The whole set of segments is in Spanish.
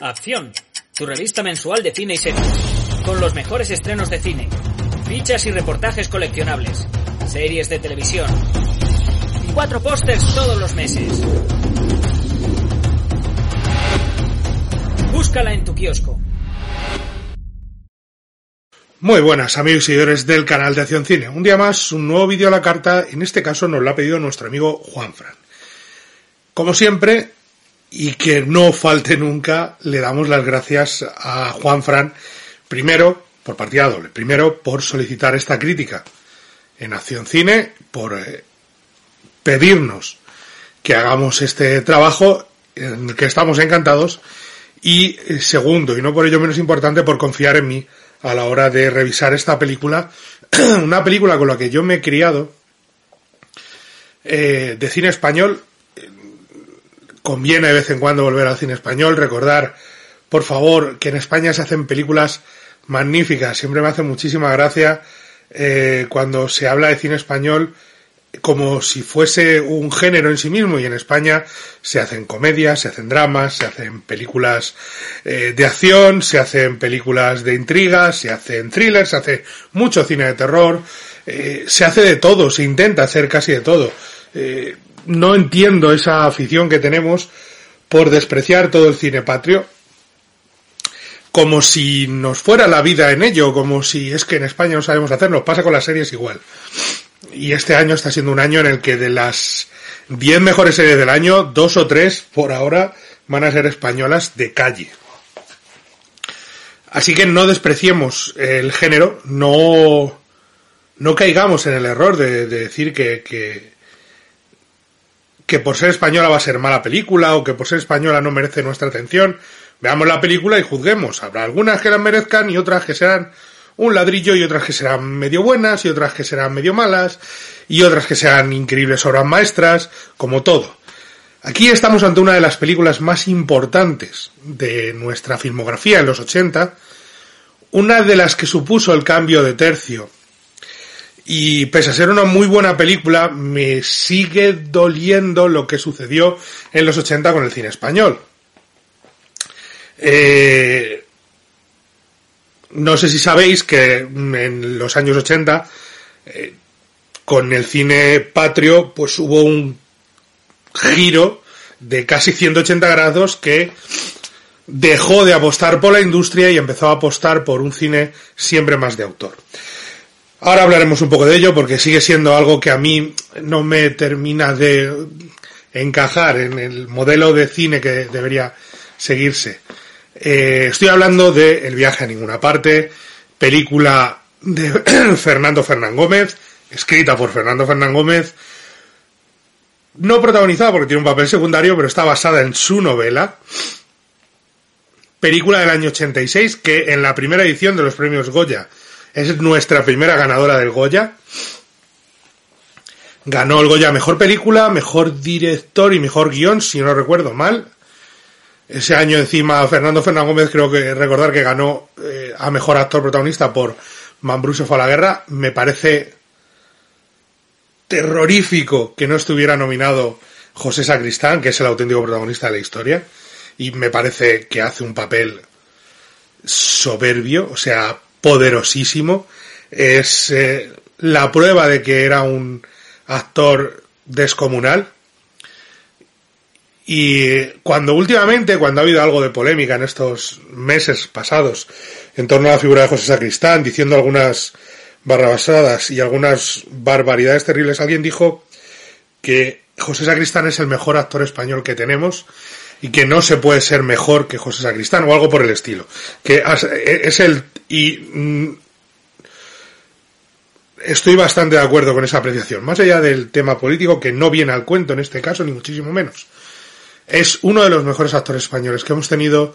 Acción, tu revista mensual de cine y series, con los mejores estrenos de cine, fichas y reportajes coleccionables, series de televisión, cuatro pósters todos los meses. Búscala en tu kiosco. Muy buenas amigos y seguidores del canal de Acción Cine. Un día más, un nuevo vídeo a la carta. En este caso nos lo ha pedido nuestro amigo Juan Fran. Como siempre, y que no falte nunca, le damos las gracias a Juan Fran, primero por partida doble, primero por solicitar esta crítica en Acción Cine, por eh, pedirnos que hagamos este trabajo en el que estamos encantados, y eh, segundo, y no por ello menos importante, por confiar en mí a la hora de revisar esta película, una película con la que yo me he criado, eh, de cine español, conviene de vez en cuando volver al cine español, recordar, por favor, que en España se hacen películas magníficas. Siempre me hace muchísima gracia eh, cuando se habla de cine español como si fuese un género en sí mismo y en España se hacen comedias, se hacen dramas, se hacen películas eh, de acción, se hacen películas de intrigas, se hacen thrillers, se hace mucho cine de terror, eh, se hace de todo, se intenta hacer casi de todo no entiendo esa afición que tenemos por despreciar todo el cine patrio, como si nos fuera la vida en ello, como si es que en España no sabemos hacerlo. Pasa con las series igual. Y este año está siendo un año en el que de las 10 mejores series del año, dos o tres por ahora van a ser españolas de calle. Así que no despreciemos el género, no, no caigamos en el error de, decir que, que, que por ser española va a ser mala película o que por ser española no merece nuestra atención. Veamos la película y juzguemos. Habrá algunas que la merezcan y otras que serán un ladrillo y otras que serán medio buenas y otras que serán medio malas y otras que sean increíbles obras maestras, como todo. Aquí estamos ante una de las películas más importantes de nuestra filmografía en los 80, una de las que supuso el cambio de tercio y pese a ser una muy buena película, me sigue doliendo lo que sucedió en los 80 con el cine español. Eh, no sé si sabéis que en los años 80, eh, con el cine patrio, pues hubo un giro de casi 180 grados que dejó de apostar por la industria y empezó a apostar por un cine siempre más de autor. Ahora hablaremos un poco de ello porque sigue siendo algo que a mí no me termina de encajar en el modelo de cine que debería seguirse. Eh, estoy hablando de El viaje a ninguna parte, película de Fernando Fernán Gómez, escrita por Fernando Fernán Gómez, no protagonizada porque tiene un papel secundario, pero está basada en su novela. Película del año 86 que en la primera edición de los premios Goya es nuestra primera ganadora del Goya. Ganó el Goya Mejor Película, Mejor Director y Mejor Guión, si no recuerdo mal. Ese año encima Fernando Fernández Gómez creo que recordar que ganó eh, a Mejor Actor Protagonista por Mambrú fue a la guerra. Me parece terrorífico que no estuviera nominado José Sacristán, que es el auténtico protagonista de la historia. Y me parece que hace un papel soberbio, o sea, poderosísimo. Es eh, la prueba de que era un actor descomunal. Y cuando últimamente, cuando ha habido algo de polémica en estos meses pasados en torno a la figura de José Sacristán, diciendo algunas barrabasadas y algunas barbaridades terribles, alguien dijo que José Sacristán es el mejor actor español que tenemos y que no se puede ser mejor que José Sacristán o algo por el estilo. Que es el y mm, estoy bastante de acuerdo con esa apreciación. Más allá del tema político, que no viene al cuento en este caso, ni muchísimo menos. Es uno de los mejores actores españoles que hemos tenido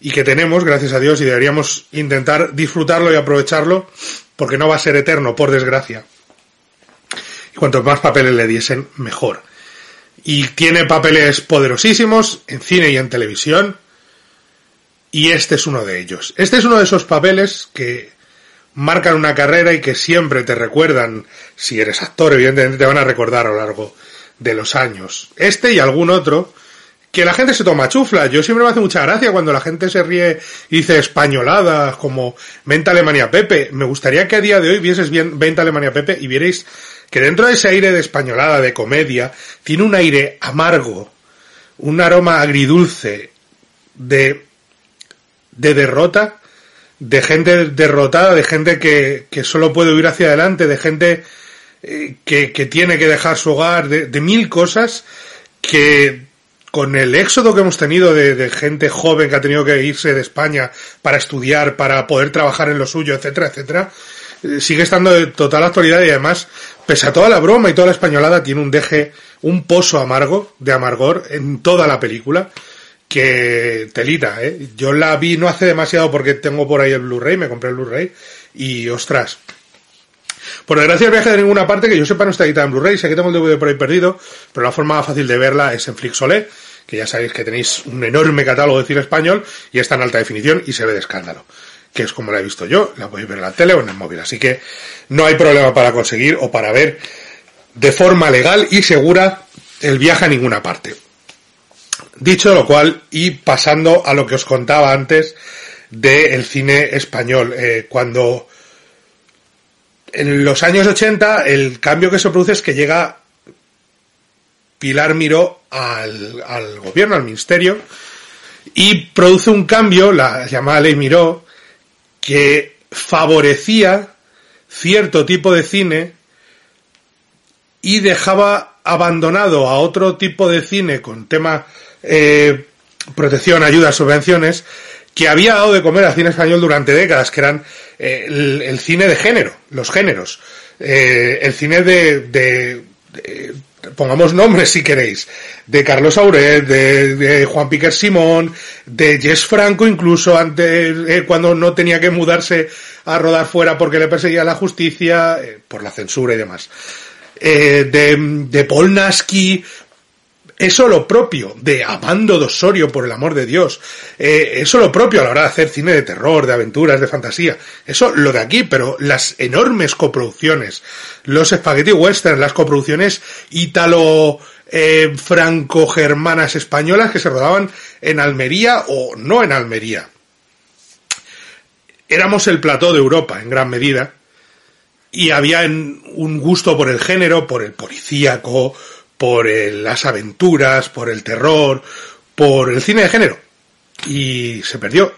y que tenemos, gracias a Dios, y deberíamos intentar disfrutarlo y aprovecharlo, porque no va a ser eterno, por desgracia. Y cuantos más papeles le diesen, mejor. Y tiene papeles poderosísimos en cine y en televisión y este es uno de ellos. Este es uno de esos papeles que marcan una carrera y que siempre te recuerdan, si eres actor, evidentemente te van a recordar a lo largo de los años. Este y algún otro que la gente se toma chufla. Yo siempre me hace mucha gracia cuando la gente se ríe y dice españoladas como Venta Alemania Pepe. Me gustaría que a día de hoy vieses bien Venta Alemania Pepe y vierais que dentro de ese aire de españolada, de comedia, tiene un aire amargo, un aroma agridulce de, de derrota, de gente derrotada, de gente que, que solo puede huir hacia adelante, de gente eh, que, que, tiene que dejar su hogar, de, de mil cosas que con el éxodo que hemos tenido de, de, gente joven que ha tenido que irse de España para estudiar, para poder trabajar en lo suyo, etcétera, etcétera, sigue estando de total actualidad y además, pese a toda la broma y toda la españolada, tiene un deje, un pozo amargo, de amargor en toda la película, que telita, ¿eh? Yo la vi no hace demasiado porque tengo por ahí el Blu-ray, me compré el Blu-ray, y ostras, por desgracia el viaje de ninguna parte que yo sepa no está editada en Blu-ray, sé que tengo el DVD por ahí perdido, pero la forma fácil de verla es en Flixolé, que ya sabéis que tenéis un enorme catálogo de cine español y está en alta definición y se ve de escándalo. Que es como la he visto yo, la podéis ver en la tele o en el móvil. Así que no hay problema para conseguir o para ver de forma legal y segura el viaje a ninguna parte. Dicho lo cual, y pasando a lo que os contaba antes del cine español, eh, cuando en los años 80 el cambio que se produce es que llega Pilar Miró al, al gobierno, al ministerio, y produce un cambio, la llamada ley Miró, que favorecía cierto tipo de cine y dejaba abandonado a otro tipo de cine con tema eh, protección, ayudas, subvenciones, que había dado de comer al cine español durante décadas, que eran eh, el, cine de género, los géneros, eh, el cine de, de, pongamos nombres si queréis, de Carlos Aurel, de, de Juan Piquer Simón, de Jess Franco incluso antes, eh, cuando no tenía que mudarse a rodar fuera porque le perseguía la justicia, eh, por la censura y demás. Eh, de, de Paul Nasky, eso lo propio de Amando Osorio, por el amor de Dios. Eh, eso lo propio a la hora de hacer cine de terror, de aventuras, de fantasía. Eso lo de aquí, pero las enormes coproducciones, los spaghetti western, las coproducciones ítalo eh, españolas que se rodaban en Almería o no en Almería. Éramos el plató de Europa en gran medida y había un gusto por el género, por el policíaco, por el, las aventuras, por el terror, por el cine de género. Y se perdió.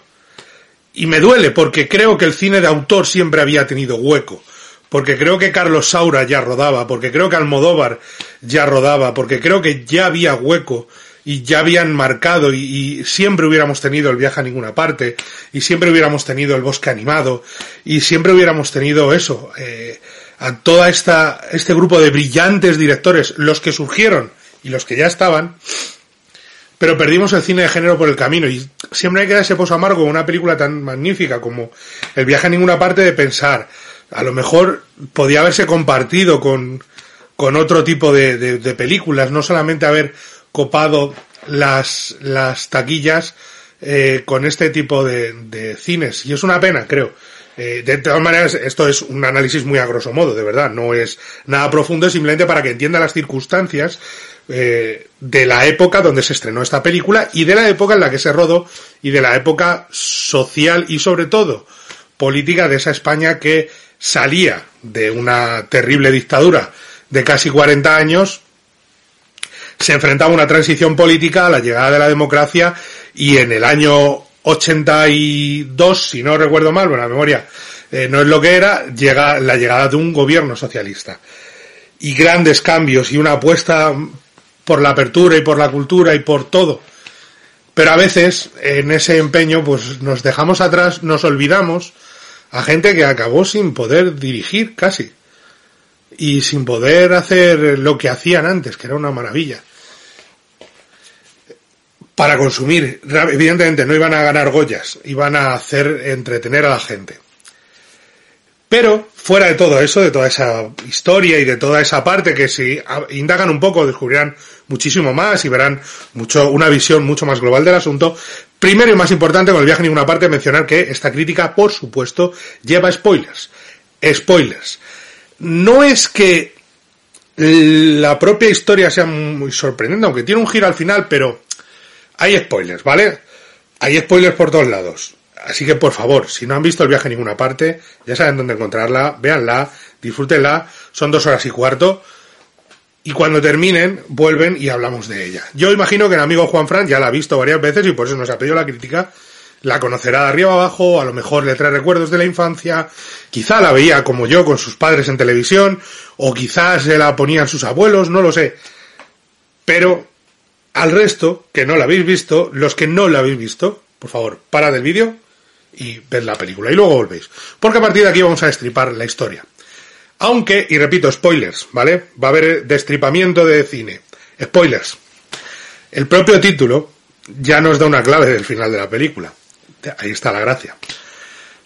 Y me duele porque creo que el cine de autor siempre había tenido hueco. Porque creo que Carlos Saura ya rodaba, porque creo que Almodóvar ya rodaba, porque creo que ya había hueco y ya habían marcado y, y, siempre hubiéramos tenido el viaje a ninguna parte y siempre hubiéramos tenido el bosque animado y siempre hubiéramos tenido eso. Eh, a toda esta, este grupo de brillantes directores, los que surgieron y los que ya estaban, pero perdimos el cine de género por el camino y siempre hay que dar ese pozo amargo una película tan magnífica como El viaje a ninguna parte de pensar, a lo mejor podía haberse compartido con, con otro tipo de, de, de películas, no solamente haber copado las, las taquillas eh, con este tipo de, de cines. Y es una pena, creo. Eh, de todas maneras, esto es un análisis muy a grosso modo, de verdad, no es nada profundo, simplemente para que entienda las circunstancias eh, de la época donde se estrenó esta película y de la época en la que se rodó y de la época social y sobre todo política de esa España que salía de una terrible dictadura de casi 40 años, se enfrentaba a una transición política a la llegada de la democracia y en el año 82, si no recuerdo mal, bueno, la memoria eh, no es lo que era, llega la llegada de un gobierno socialista. Y grandes cambios y una apuesta por la apertura y por la cultura y por todo. Pero a veces, en ese empeño, pues nos dejamos atrás, nos olvidamos a gente que acabó sin poder dirigir casi. Y sin poder hacer lo que hacían antes, que era una maravilla para consumir. Evidentemente no iban a ganar Goyas, iban a hacer entretener a la gente. Pero fuera de todo eso, de toda esa historia y de toda esa parte que si indagan un poco descubrirán muchísimo más y verán mucho una visión mucho más global del asunto. Primero y más importante con el viaje en ninguna parte mencionar que esta crítica, por supuesto, lleva spoilers. Spoilers. No es que la propia historia sea muy sorprendente, aunque tiene un giro al final, pero hay spoilers, ¿vale? Hay spoilers por todos lados. Así que por favor, si no han visto el viaje en ninguna parte, ya saben dónde encontrarla, véanla, disfrútenla, son dos horas y cuarto. Y cuando terminen, vuelven y hablamos de ella. Yo imagino que el amigo Juan Fran ya la ha visto varias veces y por eso nos ha pedido la crítica. La conocerá de arriba abajo, a lo mejor le trae recuerdos de la infancia, quizá la veía como yo con sus padres en televisión, o quizás se la ponían sus abuelos, no lo sé. Pero al resto, que no la habéis visto, los que no la habéis visto, por favor, para del vídeo y ved la película y luego volvéis. Porque a partir de aquí vamos a destripar la historia. Aunque, y repito, spoilers, ¿vale? Va a haber destripamiento de cine. Spoilers. El propio título ya nos da una clave del final de la película. Ahí está la gracia.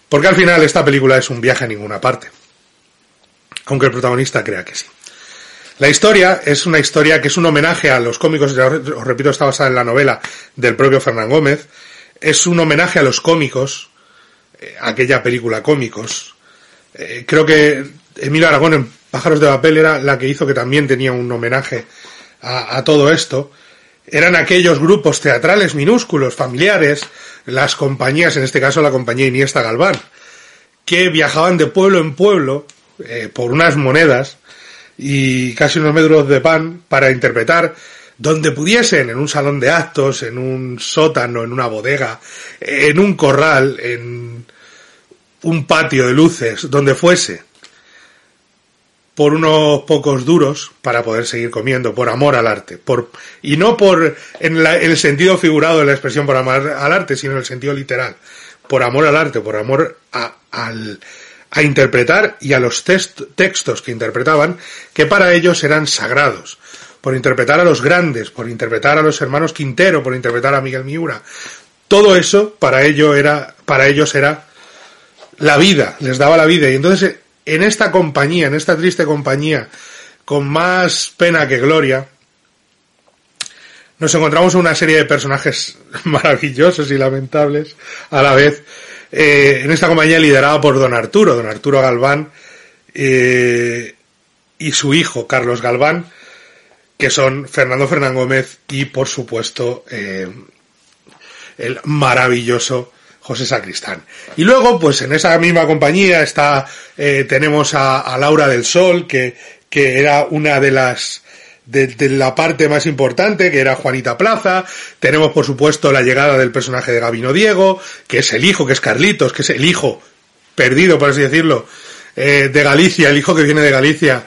Porque al final esta película es un viaje a ninguna parte. Aunque el protagonista crea que sí. La historia es una historia que es un homenaje a los cómicos, os repito, está basada en la novela del propio Fernán Gómez. Es un homenaje a los cómicos, eh, aquella película cómicos. Eh, creo que Emilio Aragón en Pájaros de Papel era la que hizo que también tenía un homenaje a, todo esto. Eran aquellos grupos teatrales minúsculos, familiares, las compañías, en este caso la compañía Iniesta Galván, que viajaban de pueblo en pueblo eh, por unas monedas y casi unos metros de pan para interpretar donde pudiesen, en un salón de actos, en un sótano, en una bodega, en un corral, en un patio de luces, donde fuese por unos pocos duros para poder seguir comiendo, por amor al arte, por y no por en, el sentido figurado de la expresión por amor al arte, sino en el sentido literal, por amor al arte, por amor al, a interpretar y a los textos que interpretaban, que para ellos eran sagrados, por interpretar a los grandes, por interpretar a los hermanos Quintero, por interpretar a Miguel Miura. Todo eso para ello era, para ellos era la vida, les daba la vida. Y entonces en esta compañía, en esta triste compañía, con más pena que gloria, nos encontramos una serie de personajes maravillosos y lamentables a la vez, eh, en esta compañía liderada por don Arturo, don Arturo Galván, eh, y su hijo, Carlos Galván, que son Fernando Fernán Gómez y, por supuesto, eh, el maravilloso José Sacristán. Y luego, pues en esa misma compañía está, tenemos a, Laura del Sol, que, que era una de las, de, la parte más importante, que era Juanita Plaza. Tenemos, por supuesto, la llegada del personaje de Gabino Diego, que es el hijo, que es Carlitos, que es el hijo perdido, por así decirlo, eh, de Galicia, el hijo que viene de Galicia,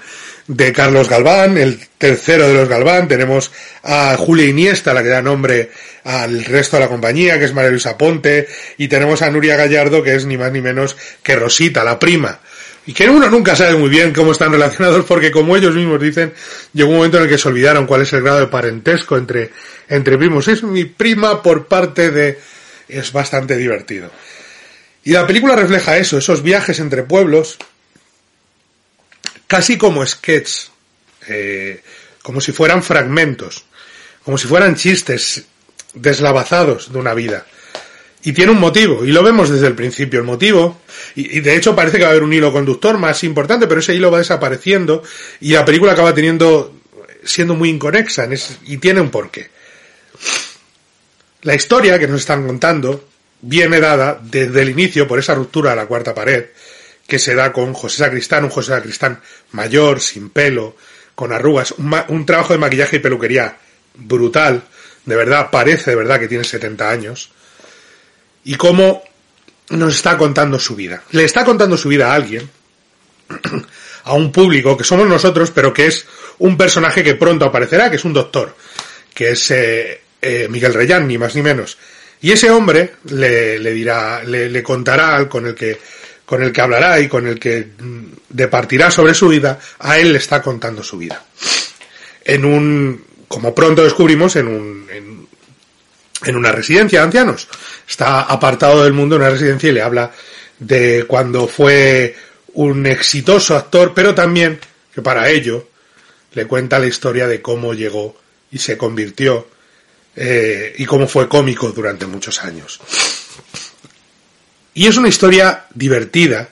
de Carlos Galván, el tercero de los Galván. Tenemos a Julia Iniesta, la que da nombre al resto de la compañía, que es María Luisa Ponte, y tenemos a Nuria Gallardo, que es ni más ni menos que Rosita, la prima. Y que uno nunca sabe muy bien cómo están relacionados, porque como ellos mismos dicen, llegó un momento en el que se olvidaron cuál es el grado de parentesco entre, entre primos. Es mi prima por parte de... es bastante divertido. Y la película refleja eso, esos viajes entre pueblos, casi como sketch, eh, como si fueran fragmentos, como si fueran chistes deslavazados de una vida. Y tiene un motivo, y lo vemos desde el principio. El motivo, y, de hecho parece que va a haber un hilo conductor más importante, pero ese hilo va desapareciendo y la película acaba teniendo, siendo muy inconexa, y tiene un porqué. La historia que nos están contando viene dada desde el inicio por esa ruptura de la cuarta pared, que se da con José Sacristán, un José Sacristán mayor, sin pelo, con arrugas, un trabajo de maquillaje y peluquería brutal, de verdad, parece de verdad que tiene 70 años, y cómo nos está contando su vida. Le está contando su vida a alguien, a un público que somos nosotros, pero que es un personaje que pronto aparecerá, que es un doctor, que es eh, eh, Miguel Reyán, ni más ni menos. Y ese hombre le, le dirá, le, le, contará con el que con el que hablará y con el que mm, departirá sobre su vida, a él le está contando su vida. En un como pronto descubrimos, en, un, una residencia de ancianos. Está apartado del mundo en una residencia y le habla de cuando fue un exitoso actor, pero también que para ello le cuenta la historia de cómo llegó y se convirtió eh, y cómo fue cómico durante muchos años. Y es una historia divertida,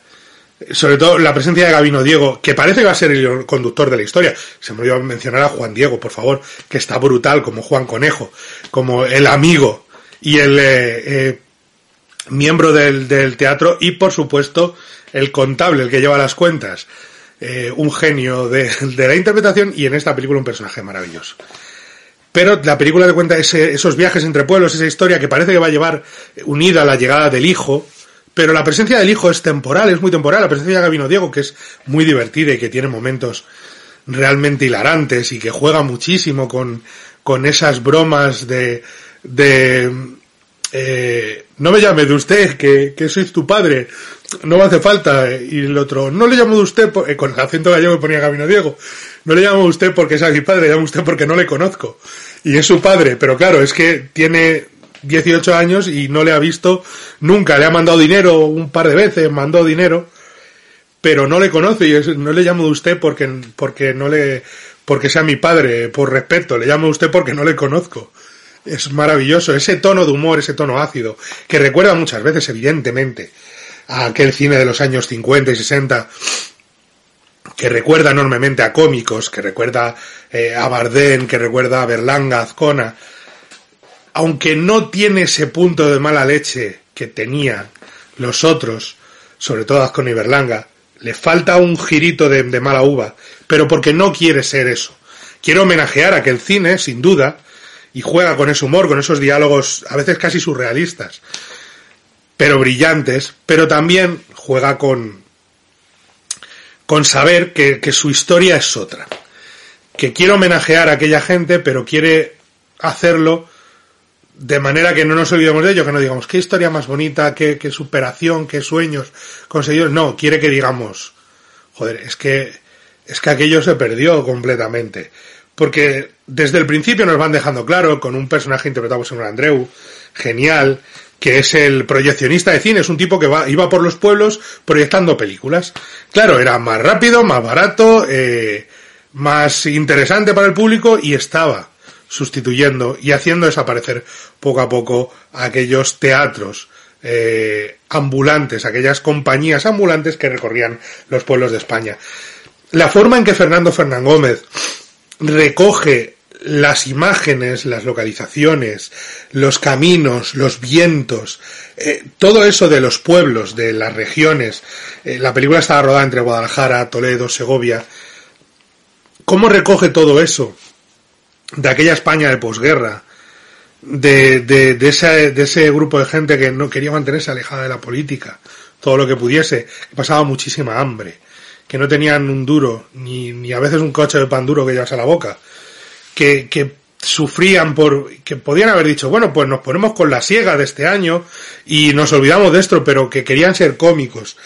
sobre todo la presencia de Gabino Diego, que parece que va a ser el conductor de la historia. Se me olvidó mencionar a Juan Diego, por favor, que está brutal, como Juan Conejo, como el amigo y el eh, eh, miembro del, teatro, y por supuesto el contable, el que lleva las cuentas. Eh, un genio de, de, la interpretación y en esta película un personaje maravilloso. Pero la película te cuenta ese, esos viajes entre pueblos, esa historia que parece que va a llevar unida a la llegada del hijo, pero la presencia del hijo es temporal, es muy temporal. La presencia de Gabino Diego, que es muy divertida y que tiene momentos realmente hilarantes y que juega muchísimo con, con esas bromas de, de eh, no me llame de usted, que, que soy tu padre, no me hace falta. Y el otro, no le llamo de usted, por, eh, con el acento gallego que ponía Gabino Diego, no le llamo de usted porque es mi padre, le llamo de usted porque no le conozco. Y es su padre, pero claro, es que tiene 18 años y no le ha visto nunca. Le ha mandado dinero un par de veces, mandó dinero, pero no le conoce y no le llamo de usted porque, porque no le, porque sea mi padre, por respeto, le llamo de usted porque no le conozco. Es maravilloso, ese tono de humor, ese tono ácido, que recuerda muchas veces, evidentemente, a aquel cine de los años 50 y 60, que recuerda enormemente a cómicos, que recuerda eh, a Bardem, que recuerda a Berlanga, Azcona, aunque no tiene ese punto de mala leche que tenían los otros, sobre todo Azcona y Berlanga, le falta un girito de, mala uva, pero porque no quiere ser eso. Quiere homenajear a aquel cine, sin duda, y juega con ese humor, con esos diálogos a veces casi surrealistas, pero brillantes, pero también juega con, con saber que su historia es otra, que quiere homenajear a aquella gente, pero quiere hacerlo de manera que no nos olvidemos de ello, que no digamos qué historia más bonita, qué, qué superación, qué sueños conseguidos. No, quiere que digamos, joder, es que, es que aquello se perdió completamente. Porque desde el principio nos van dejando claro, con un personaje interpretado por señor Andreu, genial, que es el proyeccionista de cine, es un tipo que va, iba por los pueblos proyectando películas. Claro, era más rápido, más barato, eh, más interesante para el público y estaba sustituyendo y haciendo desaparecer poco a poco aquellos teatros eh, ambulantes, aquellas compañías ambulantes que recorrían los pueblos de España. La forma en que Fernando Fernán Gómez recoge las imágenes, las localizaciones, los caminos, los vientos, eh, todo eso de los pueblos, de las regiones. Eh, la película estaba rodada entre Guadalajara, Toledo, Segovia. ¿Cómo recoge todo eso de aquella España de posguerra? De, de, de, ese, de ese grupo de gente que no quería mantenerse alejada de la política, todo lo que pudiese, que pasaba muchísima hambre, que no tenían un duro, ni, ni a veces un coche de pan duro que llevas a la boca, que, que sufrían por, que podían haber dicho, bueno, pues nos ponemos con la siega de este año y nos olvidamos de esto, pero que querían ser cómicos.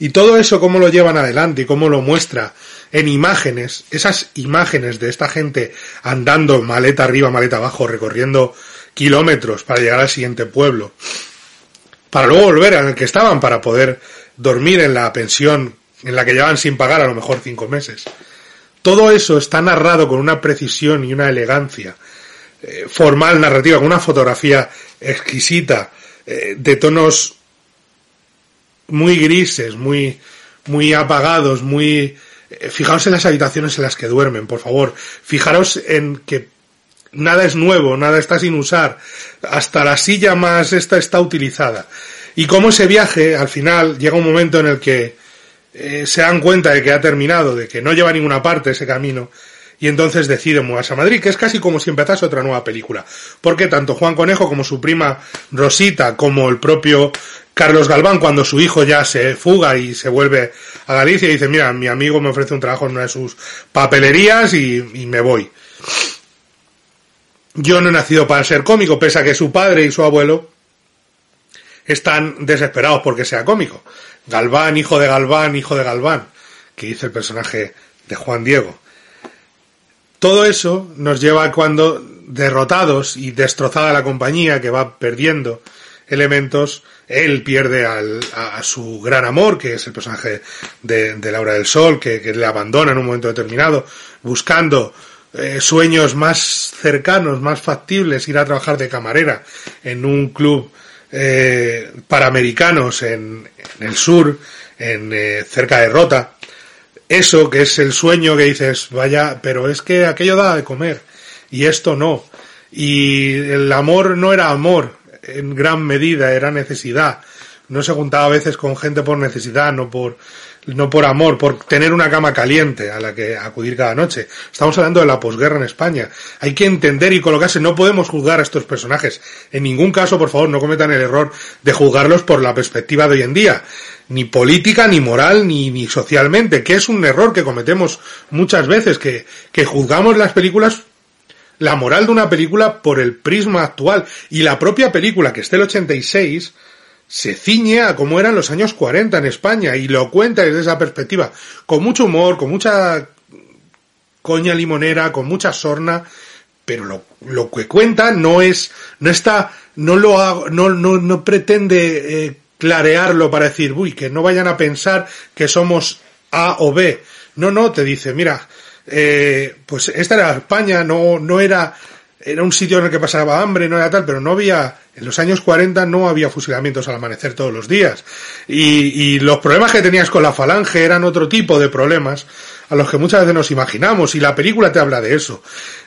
Y todo eso, cómo lo llevan adelante y cómo lo muestra en imágenes, esas imágenes de esta gente andando maleta arriba, maleta abajo, recorriendo kilómetros para llegar al siguiente pueblo, para luego volver al que estaban, para poder dormir en la pensión en la que llevan sin pagar a lo mejor cinco meses. Todo eso está narrado con una precisión y una elegancia eh, formal, narrativa, con una fotografía exquisita, eh, de tonos muy grises, muy, muy apagados, muy... Eh, fijaos en las habitaciones en las que duermen, por favor. Fijaros en que nada es nuevo, nada está sin usar. Hasta la silla más esta está utilizada. Y cómo ese viaje, al final, llega un momento en el que eh, se dan cuenta de que ha terminado, de que no lleva a ninguna parte ese camino, y entonces deciden mudarse a Madrid, que es casi como si empezase otra nueva película. Porque tanto Juan Conejo como su prima Rosita, como el propio Carlos Galván, cuando su hijo ya se fuga y se vuelve a Galicia dice, mira, mi amigo me ofrece un trabajo en una de sus papelerías y, me voy. Yo no he nacido para ser cómico, pese a que su padre y su abuelo están desesperados porque sea cómico. Galván, hijo de Galván, hijo de Galván, que hizo el personaje de Juan Diego. Todo eso nos lleva a cuando, derrotados y destrozada la compañía, que va perdiendo elementos, él pierde al, a, su gran amor, que es el personaje de, Laura del Sol, que, le abandona en un momento determinado, buscando eh, sueños más cercanos, más factibles, ir a trabajar de camarera en un club eh, paramericanos en, en, el sur, en eh, cerca de Rota. Eso que es el sueño que dices, vaya, pero es que aquello da de comer y esto no. Y el amor no era amor en gran medida, era necesidad. No se juntaba a veces con gente por necesidad, no por no por amor, por tener una cama caliente a la que acudir cada noche. Estamos hablando de la posguerra en España. Hay que entender y colocarse, no podemos juzgar a estos personajes. En ningún caso, por favor, no cometan el error de juzgarlos por la perspectiva de hoy en día. Ni política, ni moral, ni, ni socialmente, que es un error que cometemos muchas veces, que, que juzgamos las películas la moral de una película por el prisma actual y la propia película que esté el 86 se ciñe a cómo eran los años 40 en España y lo cuenta desde esa perspectiva, con mucho humor, con mucha coña limonera, con mucha sorna, pero lo, que cuenta no es, no está, no lo hago, no, no, no pretende eh, clarearlo para decir, uy, que no vayan a pensar que somos A o B. No, no, te dice, mira, eh, pues esta era España, no, no era, era un sitio en el que pasaba hambre, no era tal, pero no había en los años 40 no había fusilamientos al amanecer todos los días. Y, y, los problemas que tenías con la falange eran otro tipo de problemas a los que muchas veces nos imaginamos. Y la película te habla de eso.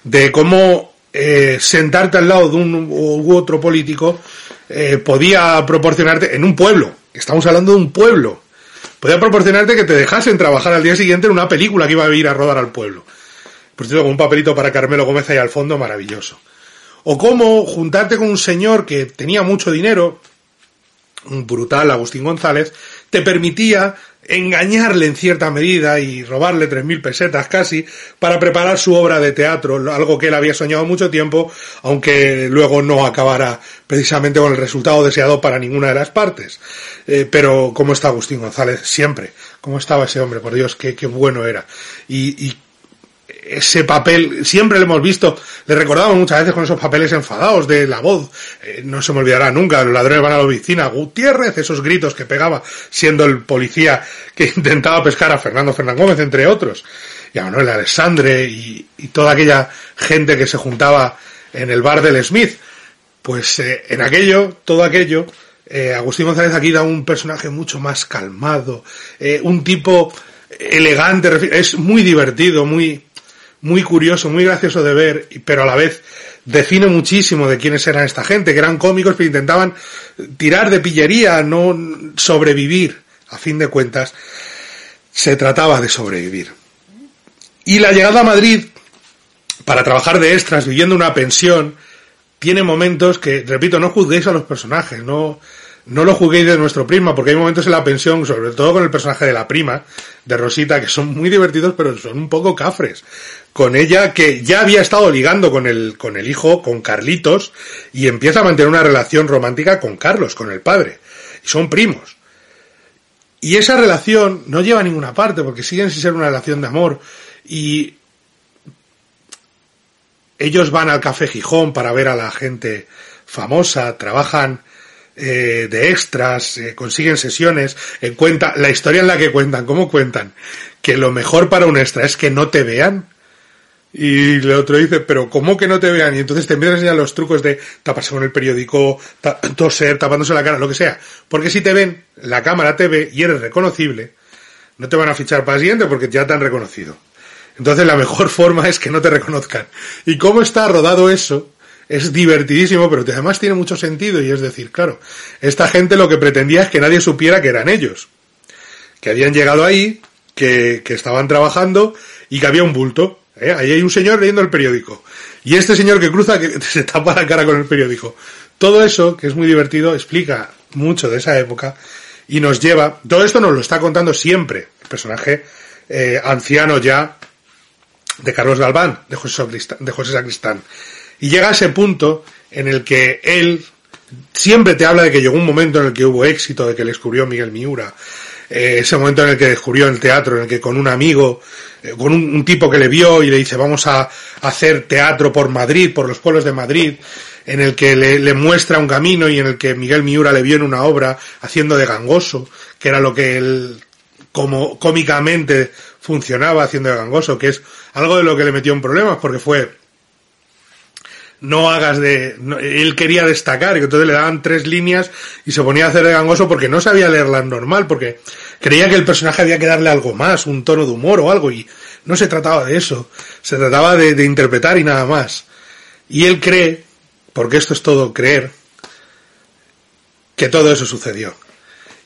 De cómo eh, sentarte al lado de un u otro político eh, podía proporcionarte en un pueblo. Estamos hablando de un pueblo. Podía proporcionarte que te dejasen trabajar al día siguiente en una película que iba a ir a rodar al pueblo. Por cierto, con un papelito para Carmelo Gómez ahí al fondo, maravilloso o cómo juntarte con un señor que tenía mucho dinero, un brutal Agustín González, te permitía engañarle en cierta medida y robarle tres mil pesetas casi para preparar su obra de teatro, algo que él había soñado mucho tiempo, aunque luego no acabara precisamente con el resultado deseado para ninguna de las partes. Eh, pero cómo está Agustín González siempre, cómo estaba ese hombre, por Dios, qué, qué bueno era. Y ese papel, siempre lo hemos visto, le recordamos muchas veces con esos papeles enfadados de la voz, eh, no se me olvidará nunca, los ladrones van a la oficina, Gutiérrez, esos gritos que pegaba siendo el policía que intentaba pescar a Fernando Fernández Gómez, entre otros, y a Manuel Alessandre y, toda aquella gente que se juntaba en el bar del Smith, pues eh, en aquello, todo aquello, eh, Agustín González aquí da un personaje mucho más calmado, un tipo elegante, es muy divertido, muy, muy curioso, muy gracioso de ver, pero a la vez define muchísimo de quiénes eran esta gente, que eran cómicos pero intentaban tirar de pillería, no sobrevivir. A fin de cuentas, se trataba de sobrevivir. Y la llegada a Madrid, para trabajar de extras, viviendo una pensión, tiene momentos que, repito, no juzguéis a los personajes, no, no lo juguéis de nuestro prima, porque hay momentos en la pensión, sobre todo con el personaje de la prima, de Rosita, que son muy divertidos, pero son un poco cafres con ella que ya había estado ligando con el, con el hijo, con Carlitos, y empieza a mantener una relación romántica con Carlos, con el padre. Y son primos. Y esa relación no lleva a ninguna parte, porque siguen sin ser una relación de amor. Y ellos van al Café Gijón para ver a la gente famosa, trabajan eh, de extras, eh, consiguen sesiones, eh, cuenta, la historia en la que cuentan, ¿cómo cuentan? Que lo mejor para un extra es que no te vean, y el otro dice, pero ¿cómo que no te vean? Y entonces te empiezan a enseñar los trucos de taparse con el periódico, toser, tapándose la cara, lo que sea. Porque si te ven, la cámara te ve y eres reconocible, no te van a fichar para el siguiente porque ya te han reconocido. Entonces la mejor forma es que no te reconozcan. Y cómo está rodado eso, es divertidísimo, pero además tiene mucho sentido y es decir, claro, esta gente lo que pretendía es que nadie supiera que eran ellos. Que habían llegado ahí, que, que estaban trabajando y que había un bulto ¿Eh? Ahí hay un señor leyendo el periódico. Y este señor que cruza que se tapa la cara con el periódico. Todo eso, que es muy divertido, explica mucho de esa época y nos lleva. Todo esto nos lo está contando siempre el personaje eh, anciano ya de Carlos Galván, de José, Sacristán, de José Sacristán. Y llega a ese punto en el que él siempre te habla de que llegó un momento en el que hubo éxito, de que le descubrió Miguel Miura, eh, ese momento en el que descubrió el teatro, en el que con un amigo, eh, con un, tipo que le vio y le dice vamos a, a, hacer teatro por Madrid, por los pueblos de Madrid, en el que le, le, muestra un camino y en el que Miguel Miura le vio en una obra haciendo de gangoso, que era lo que él como cómicamente funcionaba haciendo de gangoso, que es algo de lo que le metió en problemas porque fue no hagas de... él quería destacar, y entonces le daban tres líneas y se ponía a hacer de gangoso porque no sabía leerla normal, porque creía que el personaje había que darle algo más, un tono de humor o algo, y no se trataba de eso, se trataba de, de interpretar y nada más. Y él cree, porque esto es todo creer, que todo eso sucedió.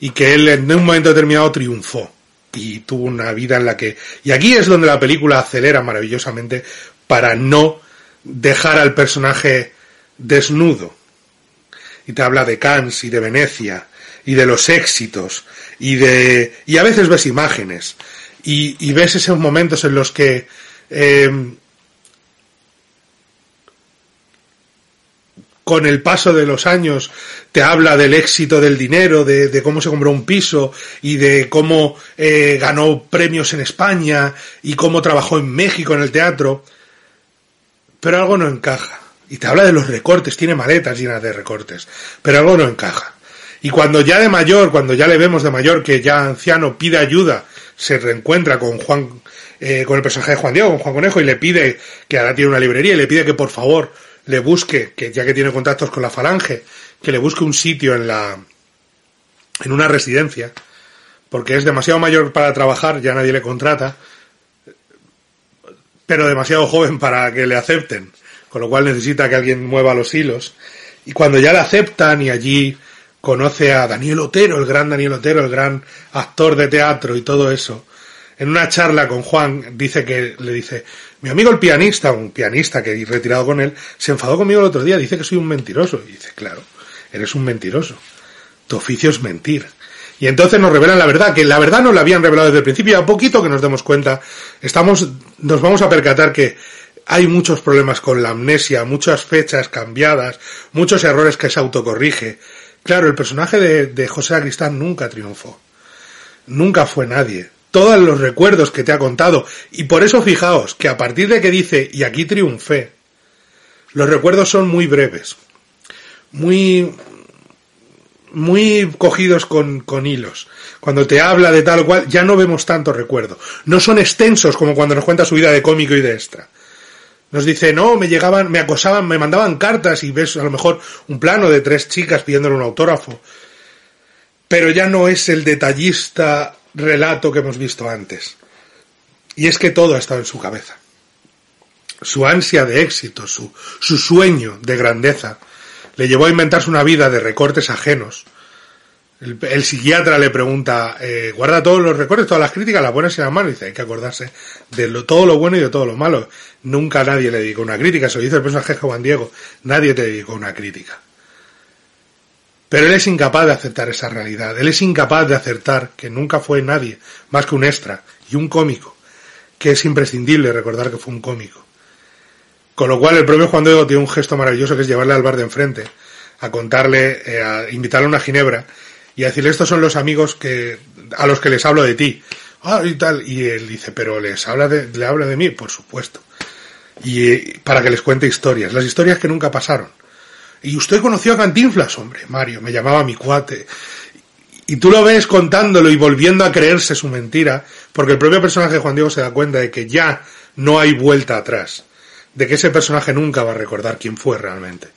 Y que él en un momento determinado triunfó y tuvo una vida en la que... Y aquí es donde la película acelera maravillosamente para no dejar al personaje desnudo. Y te habla de Cannes y de Venecia y de los éxitos y de... y a veces ves imágenes y, y ves esos momentos en los que eh, con el paso de los años te habla del éxito del dinero, de, de cómo se compró un piso y de cómo eh, ganó premios en España y cómo trabajó en México en el teatro, pero algo no encaja. Y te habla de los recortes, tiene maletas llenas de recortes, pero algo no encaja. Y cuando ya de mayor, cuando ya le vemos de mayor que ya anciano pide ayuda, se reencuentra con Juan, eh, con el personaje de Juan Diego, con Juan Conejo, y le pide, que ahora tiene una librería, y le pide que por favor le busque, que ya que tiene contactos con la falange, que le busque un sitio en la, en una residencia, porque es demasiado mayor para trabajar, ya nadie le contrata, pero demasiado joven para que le acepten, con lo cual necesita que alguien mueva los hilos. Y cuando ya le aceptan y allí conoce a Daniel Otero, el gran Daniel Otero, el gran actor de teatro y todo eso, en una charla con Juan dice que le dice, mi amigo el pianista, un pianista que he retirado con él, se enfadó conmigo el otro día, dice que soy un mentiroso. Y dice, claro, eres un mentiroso. Tu oficio es mentir. Y entonces nos revelan la verdad, que la verdad nos la habían revelado desde el principio a poquito que nos demos cuenta, estamos, nos vamos a percatar que hay muchos problemas con la amnesia, muchas fechas cambiadas, muchos errores que se autocorrige. Claro, el personaje de, de José Acristán nunca triunfó. Nunca fue nadie todos los recuerdos que te ha contado. Y por eso fijaos que a partir de que dice, y aquí triunfé, los recuerdos son muy breves, muy, muy cogidos con, con hilos. Cuando te habla de tal o cual, ya no vemos tanto recuerdo. No son extensos como cuando nos cuenta su vida de cómico y de extra. Nos dice, no, me llegaban, me acosaban, me mandaban cartas y ves a lo mejor un plano de tres chicas pidiéndole un autógrafo. Pero ya no es el detallista relato que hemos visto antes. Y es que todo ha estado en su cabeza. Su ansia de éxito, su, su sueño de grandeza, le llevó a inventarse una vida de recortes ajenos. El, psiquiatra le pregunta, eh, guarda todos los recortes, todas las críticas, las buenas y las malas. dice, hay que acordarse de todo lo bueno y de todo lo malo. Nunca nadie le dedicó una crítica, se lo dice el personaje de Juan Diego, nadie te dedicó una crítica. Pero él es incapaz de aceptar esa realidad. Él es incapaz de aceptar que nunca fue nadie más que un extra y un cómico, que es imprescindible recordar que fue un cómico. Con lo cual el propio Juan Diego tiene un gesto maravilloso que es llevarle al bar de enfrente, a contarle, eh, a invitarle a una ginebra y a decirle estos son los amigos que a los que les hablo de ti. Ah, y tal. Y él dice, pero les habla de, le habla de mí, por supuesto. Y eh, para que les cuente historias, las historias que nunca pasaron y usted conoció a Cantinflas, hombre, Mario, me llamaba mi cuate. Y tú lo ves contándolo y volviendo a creerse su mentira, porque el propio personaje de Juan Diego se da cuenta de que ya no hay vuelta atrás, de que ese personaje nunca va a recordar quién fue realmente,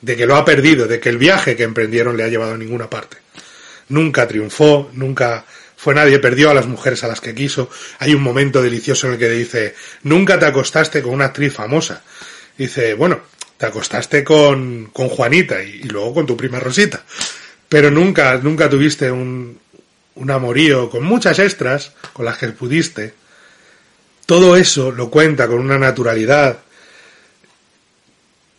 de que lo ha perdido, de que el viaje que emprendieron le ha llevado a ninguna parte. Nunca triunfó, nunca fue nadie, perdió a las mujeres a las que quiso. Hay un momento delicioso en el que dice, nunca te acostaste con una actriz famosa. Dice, bueno, te acostaste con, con Juanita y, luego con tu prima Rosita. Pero nunca, nunca tuviste un, un amorío con muchas extras con las que pudiste. Todo eso lo cuenta con una naturalidad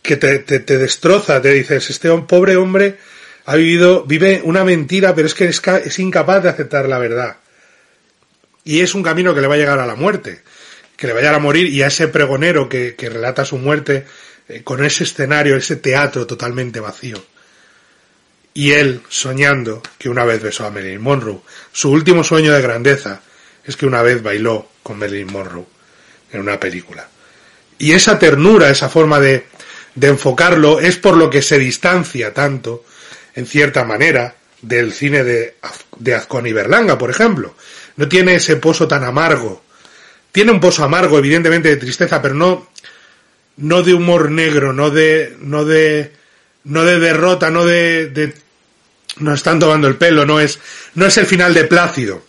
que te, te, destroza, te dices, este pobre hombre ha vivido, vive una mentira, pero es que es, incapaz de aceptar la verdad. Y es un camino que le va a llegar a la muerte, que le va a llegar a morir, y a ese pregonero que, que relata su muerte eh, con ese escenario, ese teatro totalmente vacío. Y él soñando que una vez besó a Marilyn Monroe. Su último sueño de grandeza es que una vez bailó con Marilyn Monroe en una película. Y esa ternura, esa forma de, de enfocarlo, es por lo que se distancia tanto, en cierta manera, del cine de, de Azcón y Berlanga, por ejemplo. No tiene ese pozo tan amargo. Tiene un pozo amargo, evidentemente, de tristeza, pero no, no de humor negro, no de, no de, no de derrota, no de, de nos están tomando el pelo, no es, no es el final de Plácido,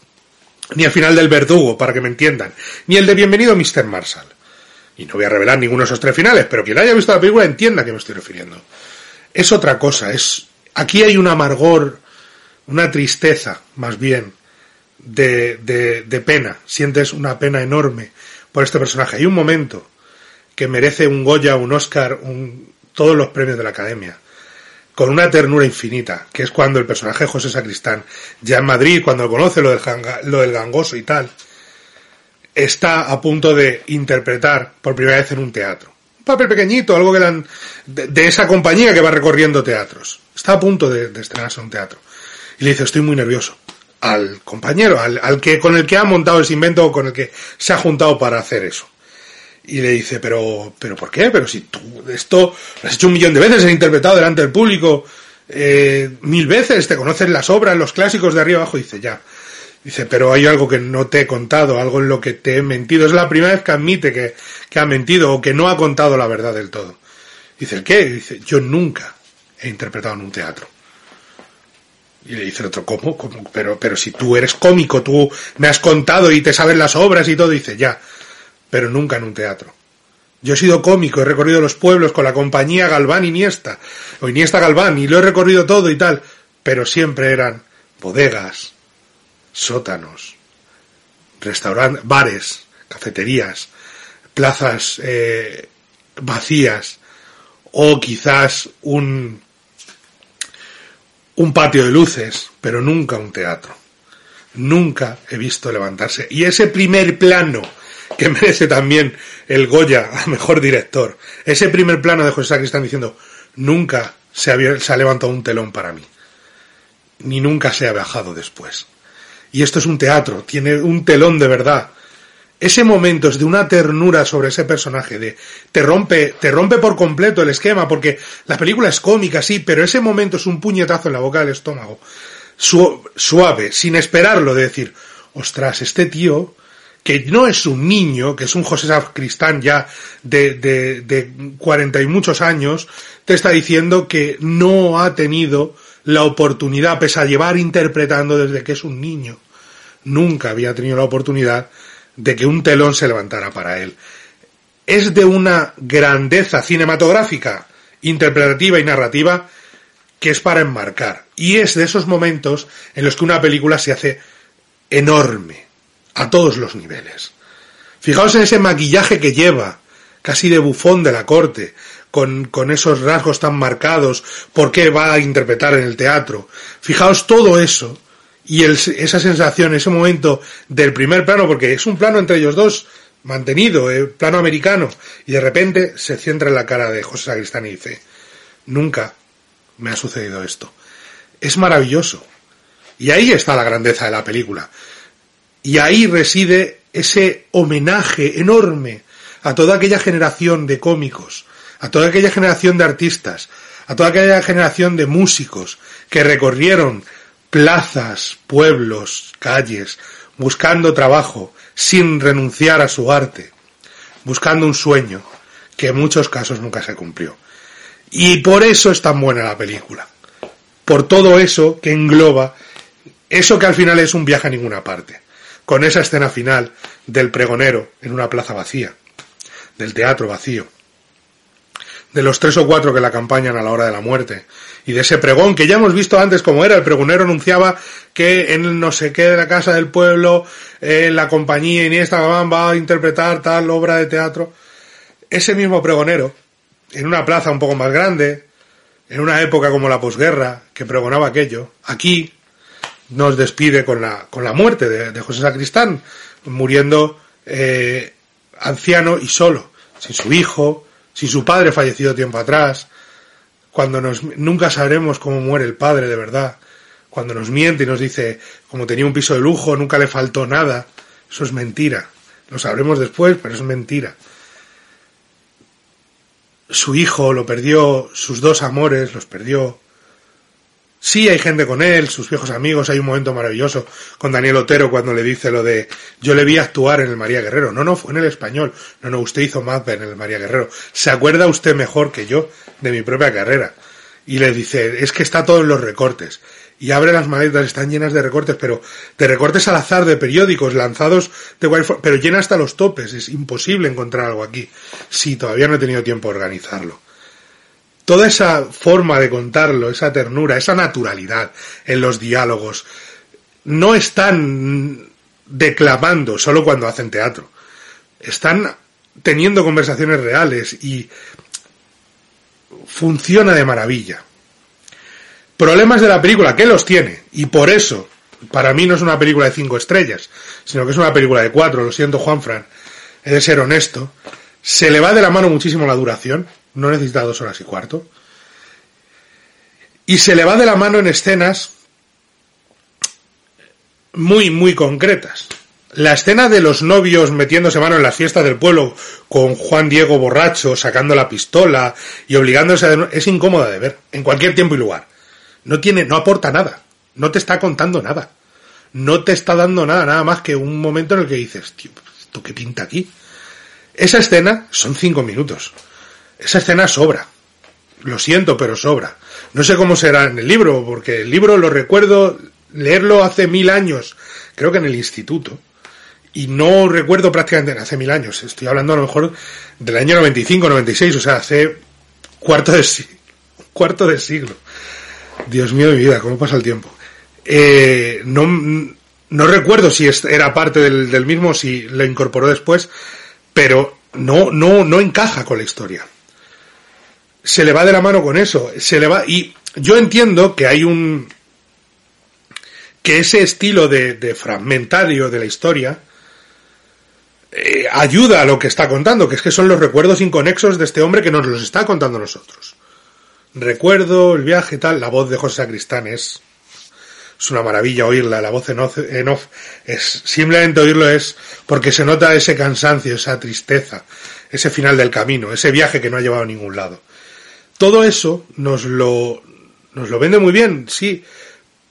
ni el final del Verdugo, para que me entiendan, ni el de Bienvenido Mr. Marshall. Y no voy a revelar ninguno de esos tres finales, pero quien haya visto la película entienda a qué me estoy refiriendo. Es otra cosa, es, aquí hay un amargor, una tristeza, más bien, de, de, pena. Sientes una pena enorme por este personaje. Hay un momento que merece un Goya, un Oscar, un, todos los premios de la Academia con una ternura infinita, que es cuando el personaje de José Sacristán, ya en Madrid, cuando conoce lo lo del gangoso y tal, está a punto de interpretar por primera vez en un teatro. Un papel pequeñito, algo que dan de, esa compañía que va recorriendo teatros. Está a punto de, de, estrenarse un teatro. Y le dice, estoy muy nervioso. Al compañero, al, que, con el que ha montado ese invento o con el que se ha juntado para hacer eso. Y le dice, pero, pero ¿por qué? Pero si tú esto lo has hecho un millón de veces, has interpretado delante del público eh, mil veces, te conoces las obras, los clásicos de arriba abajo. Dice, ya. Dice, pero hay algo que no te he contado, algo en lo que te he mentido. Es la primera vez que admite que, que ha mentido o que no ha contado la verdad del todo. Dice, ¿el qué? Dice, yo nunca he interpretado en un teatro. Y le dice el otro, ¿cómo? Pero, pero si tú eres cómico, tú me has contado y te sabes las obras y todo. Dice, ya pero nunca en un teatro. Yo he sido cómico, he recorrido los pueblos con la compañía Galván Iniesta, o Iniesta Galván, y lo he recorrido todo y tal, pero siempre eran bodegas, sótanos, restaurantes, bares, cafeterías, plazas eh, vacías, o quizás un, un patio de luces, pero nunca un teatro. Nunca he visto levantarse. Y ese primer plano que merece también el Goya a mejor director. Ese primer plano de José Sacristán diciendo, nunca se ha, se ha levantado un telón para mí, ni nunca se ha bajado después. Y esto es un teatro, tiene un telón de verdad. Ese momento es de una ternura sobre ese personaje, de te rompe, te rompe por completo el esquema, porque la película es cómica, sí, pero ese momento es un puñetazo en la boca del estómago, suave, sin esperarlo, de decir, ostras, este tío que no es un niño, que es un José Sacristán ya de, de, de 40 y muchos años, te está diciendo que no ha tenido la oportunidad, pese a llevar interpretando desde que es un niño, nunca había tenido la oportunidad de que un telón se levantara para él. Es de una grandeza cinematográfica, interpretativa y narrativa que es para enmarcar. Y es de esos momentos en los que una película se hace enorme a todos los niveles. Fijaos en ese maquillaje que lleva, casi de bufón de la corte, con, con esos rasgos tan marcados, por qué va a interpretar en el teatro. Fijaos todo eso y el, esa sensación, ese momento del primer plano, porque es un plano entre ellos dos, mantenido, eh, plano americano, y de repente se centra en la cara de José Sacristán y dice, nunca me ha sucedido esto. Es maravilloso. Y ahí está la grandeza de la película. Y ahí reside ese homenaje enorme a toda aquella generación de cómicos, a toda aquella generación de artistas, a toda aquella generación de músicos que recorrieron plazas, pueblos, calles, buscando trabajo, sin renunciar a su arte, buscando un sueño que en muchos casos nunca se cumplió. Y por eso es tan buena la película. Por todo eso que engloba eso que al final es un viaje a ninguna parte con esa escena final del pregonero en una plaza vacía, del teatro vacío, de los tres o cuatro que la acompañan a la hora de la muerte, y de ese pregón que ya hemos visto antes cómo era, el pregonero anunciaba que en no sé qué de la casa del pueblo, en la compañía Iniesta va a interpretar tal obra de teatro, ese mismo pregonero, en una plaza un poco más grande, en una época como la posguerra, que pregonaba aquello, aquí, nos despide con la, con la muerte de, José Sacristán, muriendo eh, anciano y solo, sin su hijo, sin su padre fallecido tiempo atrás, cuando nos, nunca sabremos cómo muere el padre de verdad, cuando nos miente y nos dice, como tenía un piso de lujo, nunca le faltó nada, eso es mentira, lo sabremos después, pero es mentira. Su hijo lo perdió, sus dos amores los perdió, Sí, hay gente con él, sus viejos amigos, hay un momento maravilloso con Daniel Otero cuando le dice lo de yo le vi actuar en el María Guerrero. No, no, fue en el español. No, no, usted hizo más en el María Guerrero. ¿Se acuerda usted mejor que yo de mi propia carrera? Y le dice, es que está todo en los recortes. Y abre las maletas, están llenas de recortes, pero de recortes al azar de periódicos lanzados de pero llena hasta los topes. Es imposible encontrar algo aquí. Sí, todavía no he tenido tiempo de organizarlo toda esa forma de contarlo, esa ternura, esa naturalidad en los diálogos, no están declamando solo cuando hacen teatro. Están teniendo conversaciones reales y funciona de maravilla. Problemas de la película, ¿qué los tiene? Y por eso, para mí no es una película de cinco estrellas, sino que es una película de cuatro, lo siento Juanfran, he de ser honesto. Se le va de la mano muchísimo la duración, no necesita dos horas y cuarto. Y se le va de la mano en escenas muy, muy concretas. La escena de los novios metiéndose mano en la fiesta del pueblo con Juan Diego borracho, sacando la pistola y obligándose a... es incómoda de ver, en cualquier tiempo y lugar. No tiene, no aporta nada. No te está contando nada. No te está dando nada, nada más que un momento en el que dices, tío, ¿esto qué pinta aquí? Esa escena son cinco minutos. Esa escena sobra. Lo siento, pero sobra. No sé cómo será en el libro, porque el libro lo recuerdo leerlo hace mil años, creo que en el instituto. Y no recuerdo prácticamente hace mil años. Estoy hablando a lo mejor del año 95, 96, o sea, hace cuarto de, cuarto de siglo. Dios mío de mi vida, cómo pasa el tiempo. Eh, no, no recuerdo si era parte del, del mismo, si lo incorporó después, pero no, no, no encaja con la historia se le va de la mano con eso, se le va y yo entiendo que hay un que ese estilo de, fragmentario de la historia eh, ayuda a lo que está contando, que es que son los recuerdos inconexos de este hombre que nos los está contando nosotros. Recuerdo el viaje tal, la voz de José Sacristán es es una maravilla oírla, la voz en off, en off, es simplemente oírlo es porque se nota ese cansancio, esa tristeza, ese final del camino, ese viaje que no ha llevado a ningún lado. Todo eso nos lo, nos lo vende muy bien, sí,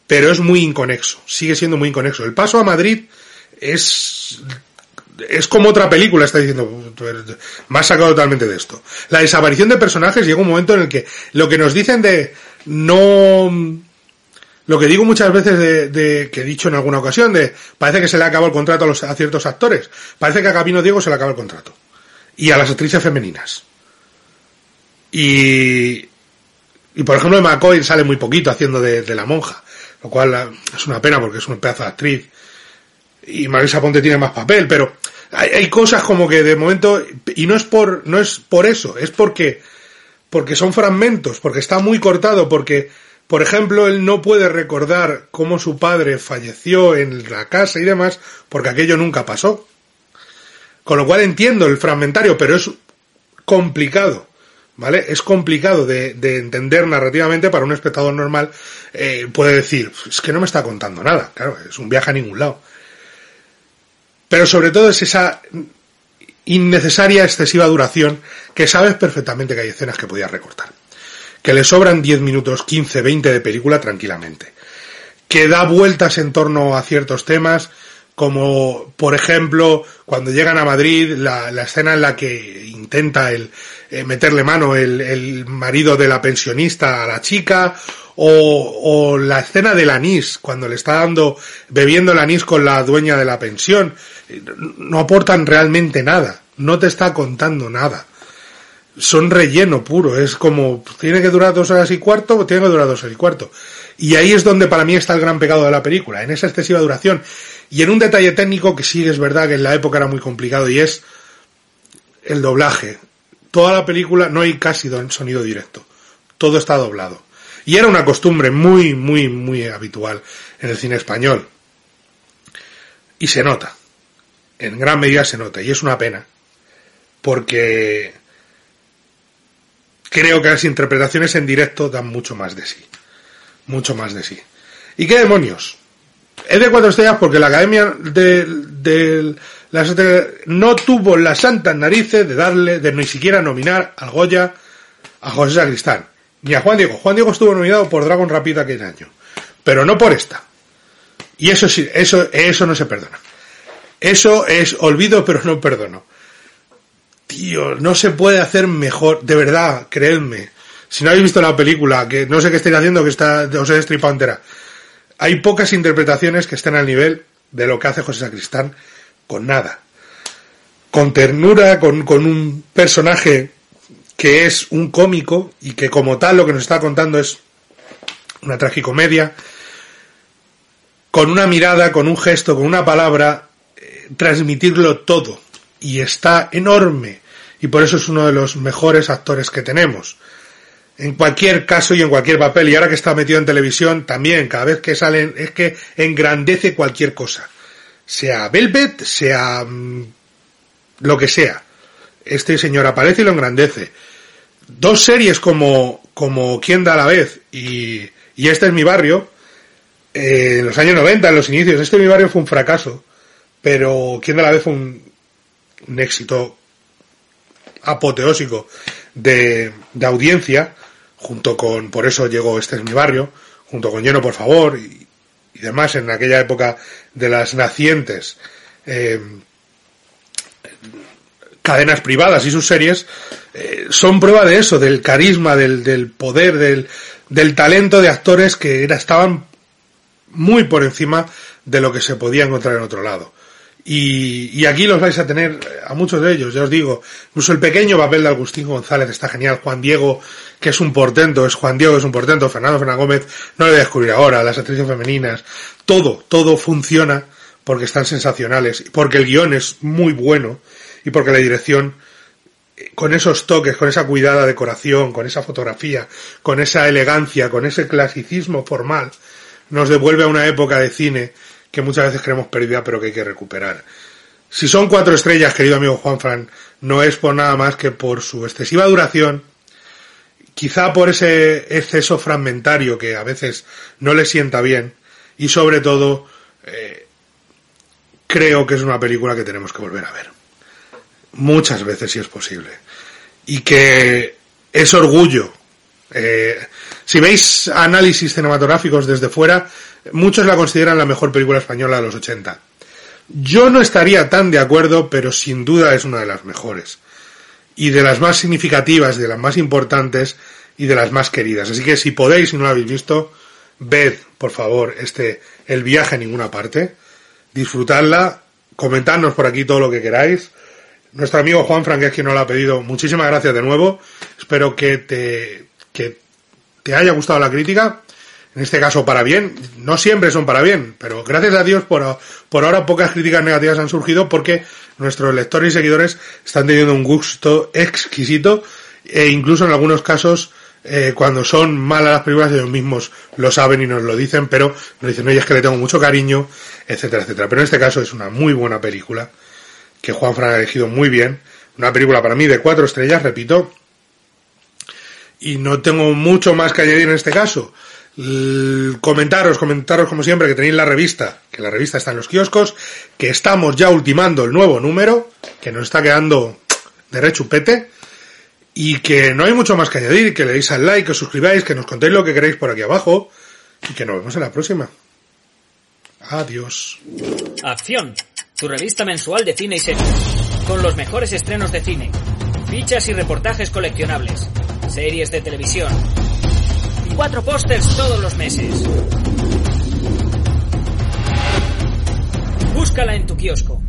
pero es muy inconexo, sigue siendo muy inconexo. El paso a Madrid es es como otra película, está diciendo, más sacado totalmente de esto. La desaparición de personajes llega un momento en el que lo que nos dicen de no, lo que digo muchas veces de, que he dicho en alguna ocasión, de parece que se le acaba el contrato a, los, a ciertos actores, parece que a Camino Diego se le acaba el contrato. Y a las actrices femeninas. Y, y por ejemplo, McCoy sale muy poquito haciendo de, la monja, lo cual es una pena porque es un pedazo de actriz. Y Marisa Ponte tiene más papel, pero hay, hay, cosas como que de momento, y no es por, no es por eso, es porque, porque son fragmentos, porque está muy cortado, porque, por ejemplo, él no puede recordar cómo su padre falleció en la casa y demás, porque aquello nunca pasó. Con lo cual entiendo el fragmentario, pero es complicado. ¿Vale? Es complicado de, entender narrativamente para un espectador normal. Eh, puede decir, es que no me está contando nada, claro, es un viaje a ningún lado. Pero sobre todo es esa innecesaria excesiva duración que sabes perfectamente que hay escenas que podías recortar. Que le sobran 10 minutos, 15, 20 de película tranquilamente. Que da vueltas en torno a ciertos temas, como por ejemplo cuando llegan a Madrid la, la escena en la que intenta el, eh, meterle mano el, el, marido de la pensionista a la chica, o, o, la escena del anís, cuando le está dando, bebiendo el anís con la dueña de la pensión, no aportan realmente nada, no te está contando nada. Son relleno puro, es como, tiene que durar dos horas y cuarto, tiene que durar dos horas y cuarto. Y ahí es donde para mí está el gran pecado de la película, en esa excesiva duración. Y en un detalle técnico que sí es verdad que en la época era muy complicado y es el doblaje toda la película no hay casi sonido directo. Todo está doblado. Y era una costumbre muy, muy, muy habitual en el cine español. Y se nota. En gran medida se nota. Y es una pena. Porque creo que las interpretaciones en directo dan mucho más de sí. Mucho más de sí. ¿Y qué demonios? Es de cuatro estrellas porque la Academia de, no tuvo las santas narices de darle, de ni siquiera nominar al Goya a José Sacristán. Ni a Juan Diego. Juan Diego estuvo nominado por Dragon Rapid aquel año. Pero no por esta. Y eso sí, eso, eso no se perdona. Eso es olvido, pero no perdono. Tío, no se puede hacer mejor. De verdad, creedme. Si no habéis visto la película, que no sé qué estáis haciendo, que está, os he destripado entera. Hay pocas interpretaciones que estén al nivel de lo que hace José Sacristán con nada. Con ternura, con, con un personaje que es un cómico y que como tal lo que nos está contando es una tragicomedia, con una mirada, con un gesto, con una palabra, eh, transmitirlo todo. Y está enorme. Y por eso es uno de los mejores actores que tenemos. En cualquier caso y en cualquier papel. Y ahora que está metido en televisión, también, cada vez que salen, es que engrandece cualquier cosa. Sea Velvet, sea mm, lo que sea. Este señor aparece y lo engrandece. Dos series como, como Quién da a la vez y, y Este es mi barrio, eh, en los años 90, en los inicios, Este es mi barrio fue un fracaso, pero Quién da a la vez fue un, un éxito apoteósico de, de audiencia, junto con, por eso llegó Este es mi barrio, junto con Lleno por favor y, y demás en aquella época de las nacientes eh, cadenas privadas y sus series eh, son prueba de eso, del carisma, del, del poder, del, del, talento de actores que era, estaban muy por encima de lo que se podía encontrar en otro lado. Y, y, aquí los vais a tener a muchos de ellos, ya os digo. Incluso el pequeño papel de Agustín González está genial. Juan Diego, que es un portento, es Juan Diego, es un portento. Fernando Fernández Gómez, no lo voy a descubrir ahora. Las actrices femeninas. Todo, todo funciona porque están sensacionales. Porque el guion es muy bueno. Y porque la dirección, con esos toques, con esa cuidada decoración, con esa fotografía, con esa elegancia, con ese clasicismo formal, nos devuelve a una época de cine que muchas veces creemos perdida pero que hay que recuperar. Si son cuatro estrellas, querido amigo Juan Fran, no es por nada más que por su excesiva duración, quizá por ese exceso fragmentario que a veces no le sienta bien y sobre todo eh, creo que es una película que tenemos que volver a ver. Muchas veces si es posible. Y que es orgullo. Eh, si veis análisis cinematográficos desde fuera, muchos la consideran la mejor película española de los 80. Yo no estaría tan de acuerdo, pero sin duda es una de las mejores. Y de las más significativas, de las más importantes y de las más queridas. Así que si podéis, si no la habéis visto, ved, por favor, este El viaje a ninguna parte. Disfrutadla, comentadnos por aquí todo lo que queráis. Nuestro amigo Juan Frank es quien nos lo ha pedido. Muchísimas gracias de nuevo. Espero que te, que te haya gustado la crítica en este caso para bien, no siempre son para bien, pero gracias a Dios por, por ahora pocas críticas negativas han surgido porque nuestros lectores y seguidores están teniendo un gusto exquisito e incluso en algunos casos eh, cuando son malas las películas ellos mismos lo saben y nos lo dicen, pero nos dicen, oye, es que le tengo mucho cariño, etcétera, etcétera. Pero en este caso es una muy buena película que Juan Fran ha elegido muy bien, una película para mí de cuatro estrellas, repito, y no tengo mucho más que añadir en este caso comentaros, comentaros como siempre que tenéis la revista, que la revista está en los kioscos, que estamos ya ultimando el nuevo número, que nos está quedando de rechupete, y que no hay mucho más que añadir, que le deis al like, que os suscribáis, que nos contéis lo que queréis por aquí abajo, y que nos vemos en la próxima. Adiós. Acción, tu revista mensual de cine y series, con los mejores estrenos de cine, fichas y reportajes coleccionables, series de televisión, cuatro pósters todos los meses. Búscala en tu kiosco.